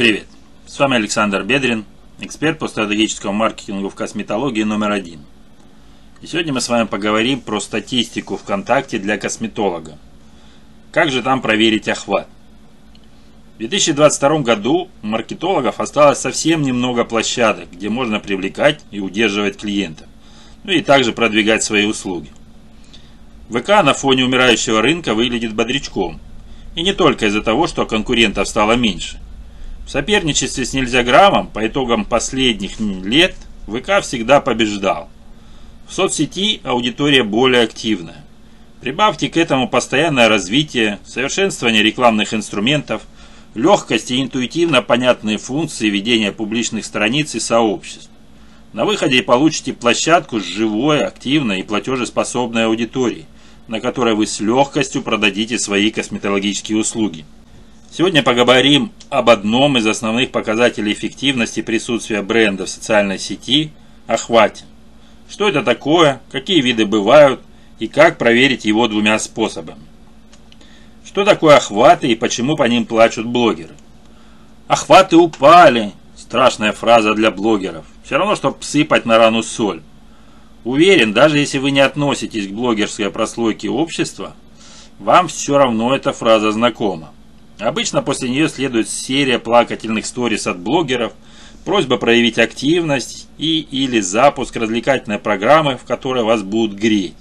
Привет! С вами Александр Бедрин, эксперт по стратегическому маркетингу в косметологии номер один. И сегодня мы с вами поговорим про статистику ВКонтакте для косметолога. Как же там проверить охват? В 2022 году маркетологов осталось совсем немного площадок, где можно привлекать и удерживать клиентов, ну и также продвигать свои услуги. ВК на фоне умирающего рынка выглядит бодрячком. И не только из-за того, что конкурентов стало меньше – в соперничестве с Нельзяграммом по итогам последних лет ВК всегда побеждал. В соцсети аудитория более активная. Прибавьте к этому постоянное развитие, совершенствование рекламных инструментов, легкость и интуитивно понятные функции ведения публичных страниц и сообществ. На выходе получите площадку с живой, активной и платежеспособной аудиторией, на которой вы с легкостью продадите свои косметологические услуги. Сегодня поговорим об одном из основных показателей эффективности присутствия бренда в социальной сети – охвате. Что это такое, какие виды бывают и как проверить его двумя способами. Что такое охваты и почему по ним плачут блогеры? Охваты упали. Страшная фраза для блогеров. Все равно, чтобы сыпать на рану соль. Уверен, даже если вы не относитесь к блогерской прослойке общества, вам все равно эта фраза знакома. Обычно после нее следует серия плакательных сторис от блогеров, просьба проявить активность и или запуск развлекательной программы, в которой вас будут греть.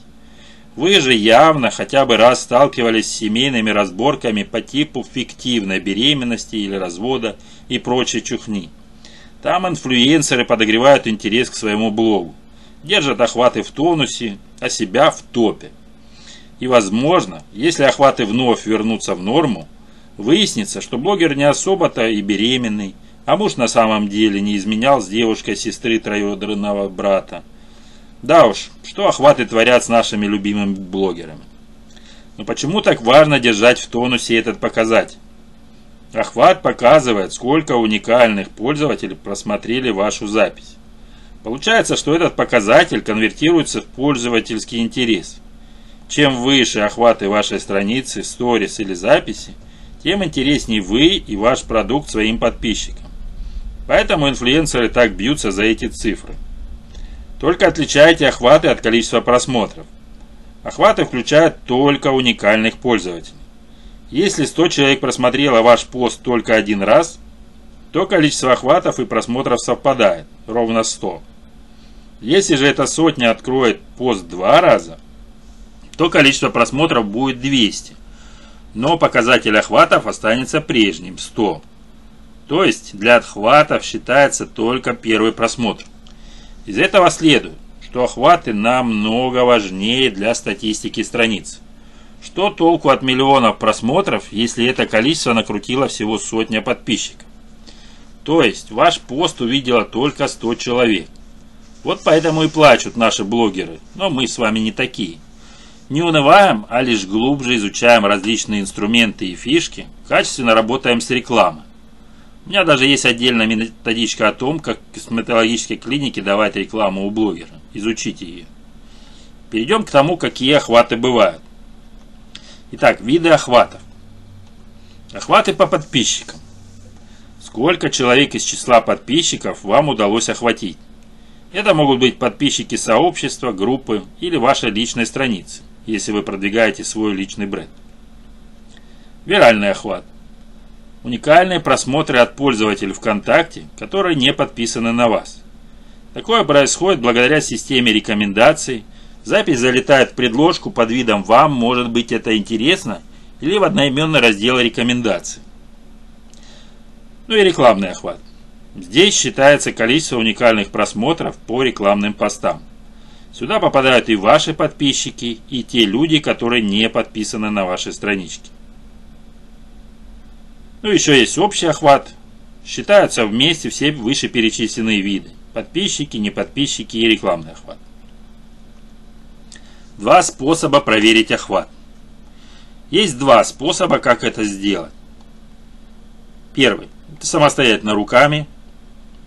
Вы же явно хотя бы раз сталкивались с семейными разборками по типу фиктивной беременности или развода и прочей чухни. Там инфлюенсеры подогревают интерес к своему блогу, держат охваты в тонусе, а себя в топе. И возможно, если охваты вновь вернутся в норму, Выяснится, что блогер не особо-то и беременный, а муж на самом деле не изменял с девушкой сестры троюродного брата. Да уж, что охваты творят с нашими любимыми блогерами. Но почему так важно держать в тонусе этот показатель? Охват показывает, сколько уникальных пользователей просмотрели вашу запись. Получается, что этот показатель конвертируется в пользовательский интерес. Чем выше охваты вашей страницы, сторис или записи, тем интереснее вы и ваш продукт своим подписчикам. Поэтому инфлюенсеры так бьются за эти цифры. Только отличайте охваты от количества просмотров. Охваты включают только уникальных пользователей. Если 100 человек просмотрело ваш пост только один раз, то количество охватов и просмотров совпадает, ровно 100. Если же эта сотня откроет пост два раза, то количество просмотров будет 200 но показатель охватов останется прежним – 100. То есть для отхватов считается только первый просмотр. Из этого следует, что охваты намного важнее для статистики страниц. Что толку от миллионов просмотров, если это количество накрутило всего сотня подписчиков? То есть ваш пост увидело только 100 человек. Вот поэтому и плачут наши блогеры, но мы с вами не такие. Не унываем, а лишь глубже изучаем различные инструменты и фишки, качественно работаем с рекламой. У меня даже есть отдельная методичка о том, как косметологической клинике давать рекламу у блогера. Изучите ее. Перейдем к тому, какие охваты бывают. Итак, виды охватов. Охваты по подписчикам. Сколько человек из числа подписчиков вам удалось охватить? Это могут быть подписчики сообщества, группы или вашей личной страницы если вы продвигаете свой личный бренд. Виральный охват. Уникальные просмотры от пользователей ВКонтакте, которые не подписаны на вас. Такое происходит благодаря системе рекомендаций. Запись залетает в предложку под видом «Вам может быть это интересно» или в одноименный раздел рекомендаций. Ну и рекламный охват. Здесь считается количество уникальных просмотров по рекламным постам. Сюда попадают и ваши подписчики, и те люди, которые не подписаны на ваши странички. Ну, еще есть общий охват. Считаются вместе все вышеперечисленные виды. Подписчики, неподписчики и рекламный охват. Два способа проверить охват. Есть два способа, как это сделать. Первый. Это самостоятельно руками.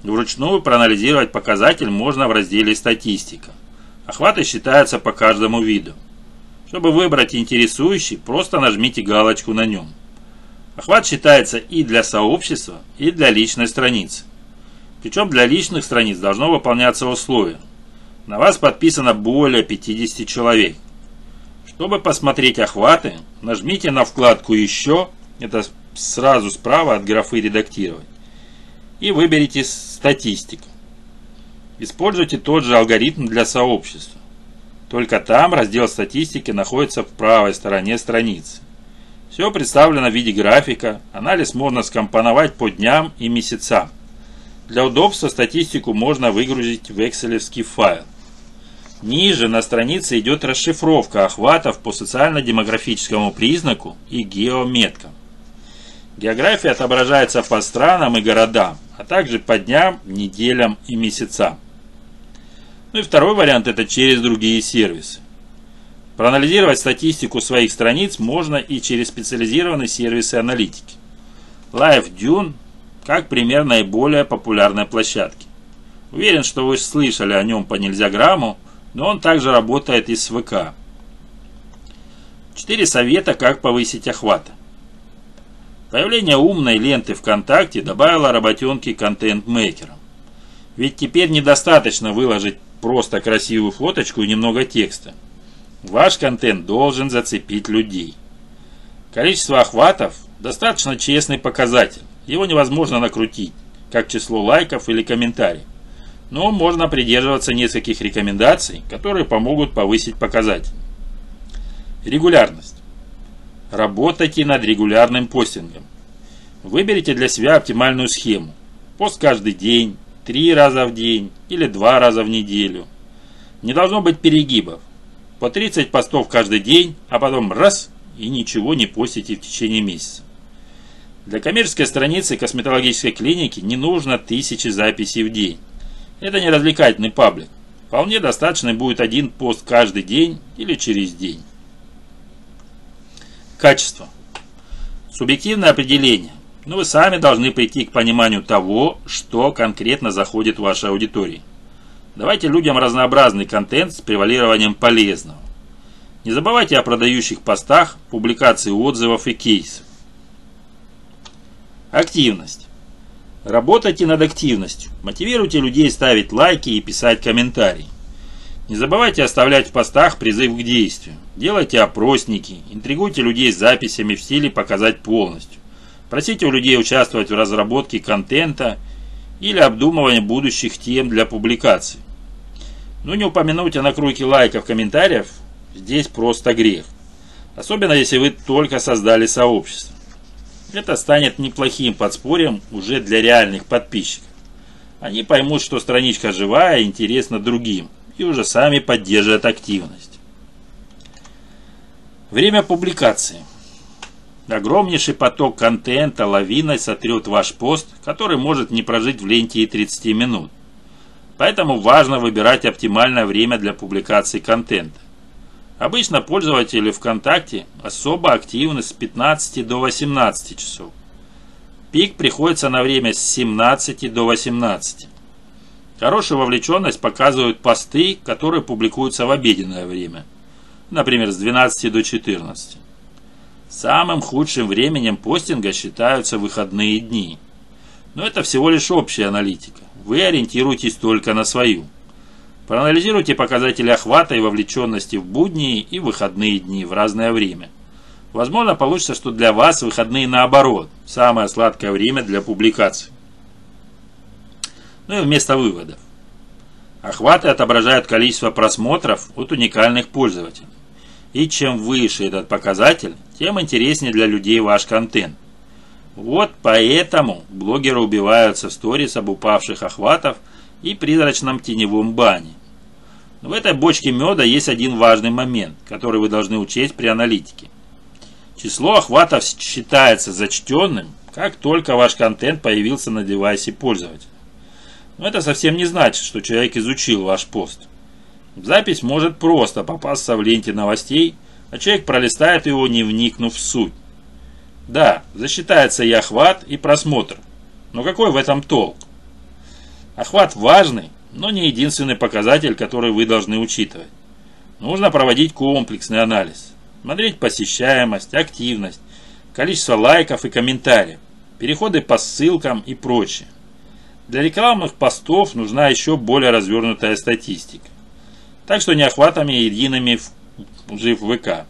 Вручную проанализировать показатель можно в разделе «Статистика». Охваты считаются по каждому виду. Чтобы выбрать интересующий, просто нажмите галочку на нем. Охват считается и для сообщества, и для личной страницы. Причем для личных страниц должно выполняться условие. На вас подписано более 50 человек. Чтобы посмотреть охваты, нажмите на вкладку «Еще», это сразу справа от графы «Редактировать», и выберите «Статистика». Используйте тот же алгоритм для сообщества. Только там раздел статистики находится в правой стороне страницы. Все представлено в виде графика, анализ можно скомпоновать по дням и месяцам. Для удобства статистику можно выгрузить в excel файл. Ниже на странице идет расшифровка охватов по социально-демографическому признаку и геометкам. География отображается по странам и городам, а также по дням, неделям и месяцам. Ну и второй вариант это через другие сервисы. Проанализировать статистику своих страниц можно и через специализированные сервисы аналитики. LiveDune как пример наиболее популярной площадки. Уверен, что вы слышали о нем по нельзяграмму, но он также работает и с ВК. Четыре совета, как повысить охваты. Появление умной ленты ВКонтакте добавило работенки контент-мейкерам. Ведь теперь недостаточно выложить просто красивую фоточку и немного текста. Ваш контент должен зацепить людей. Количество охватов – достаточно честный показатель. Его невозможно накрутить, как число лайков или комментариев но можно придерживаться нескольких рекомендаций, которые помогут повысить показатель. Регулярность. Работайте над регулярным постингом. Выберите для себя оптимальную схему. Пост каждый день, три раза в день или два раза в неделю. Не должно быть перегибов. По 30 постов каждый день, а потом раз и ничего не постите в течение месяца. Для коммерческой страницы косметологической клиники не нужно тысячи записей в день. Это не развлекательный паблик. Вполне достаточно будет один пост каждый день или через день. Качество. Субъективное определение. Но вы сами должны прийти к пониманию того, что конкретно заходит в вашей аудитории. Давайте людям разнообразный контент с превалированием полезного. Не забывайте о продающих постах, публикации отзывов и кейсов. Активность. Работайте над активностью. Мотивируйте людей ставить лайки и писать комментарии. Не забывайте оставлять в постах призыв к действию. Делайте опросники, интригуйте людей записями в стиле «показать полностью». Просите у людей участвовать в разработке контента или обдумывании будущих тем для публикации. Но не упомянуть о накройке лайков комментариев здесь просто грех. Особенно если вы только создали сообщество. Это станет неплохим подспорьем уже для реальных подписчиков. Они поймут, что страничка живая и интересна другим, и уже сами поддержат активность. Время публикации. Огромнейший поток контента лавиной сотрет ваш пост, который может не прожить в ленте и 30 минут. Поэтому важно выбирать оптимальное время для публикации контента. Обычно пользователи ВКонтакте особо активны с 15 до 18 часов. Пик приходится на время с 17 до 18. Хорошую вовлеченность показывают посты, которые публикуются в обеденное время. Например, с 12 до 14. Самым худшим временем постинга считаются выходные дни. Но это всего лишь общая аналитика. Вы ориентируетесь только на свою. Проанализируйте показатели охвата и вовлеченности в будние и выходные дни в разное время. Возможно, получится, что для вас выходные наоборот, самое сладкое время для публикаций. Ну и вместо выводов. Охваты отображают количество просмотров от уникальных пользователей. И чем выше этот показатель, тем интереснее для людей ваш контент. Вот поэтому блогеры убиваются в сторис об упавших охватах – и призрачном теневом бане. Но в этой бочке меда есть один важный момент, который вы должны учесть при аналитике. Число охватов считается зачтенным, как только ваш контент появился на девайсе пользователя. Но это совсем не значит, что человек изучил ваш пост. Запись может просто попасться в ленте новостей, а человек пролистает его, не вникнув в суть. Да, засчитается и охват, и просмотр. Но какой в этом толк? Охват важный, но не единственный показатель, который вы должны учитывать. Нужно проводить комплексный анализ. Смотреть посещаемость, активность, количество лайков и комментариев, переходы по ссылкам и прочее. Для рекламных постов нужна еще более развернутая статистика. Так что не охватами едиными жив ВК.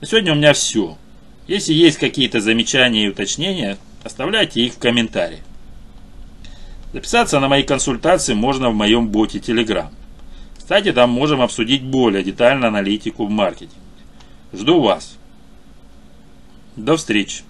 На сегодня у меня все. Если есть какие-то замечания и уточнения, оставляйте их в комментариях. Записаться на мои консультации можно в моем боте Telegram. Кстати, там можем обсудить более детально аналитику в маркетинге. Жду вас. До встречи.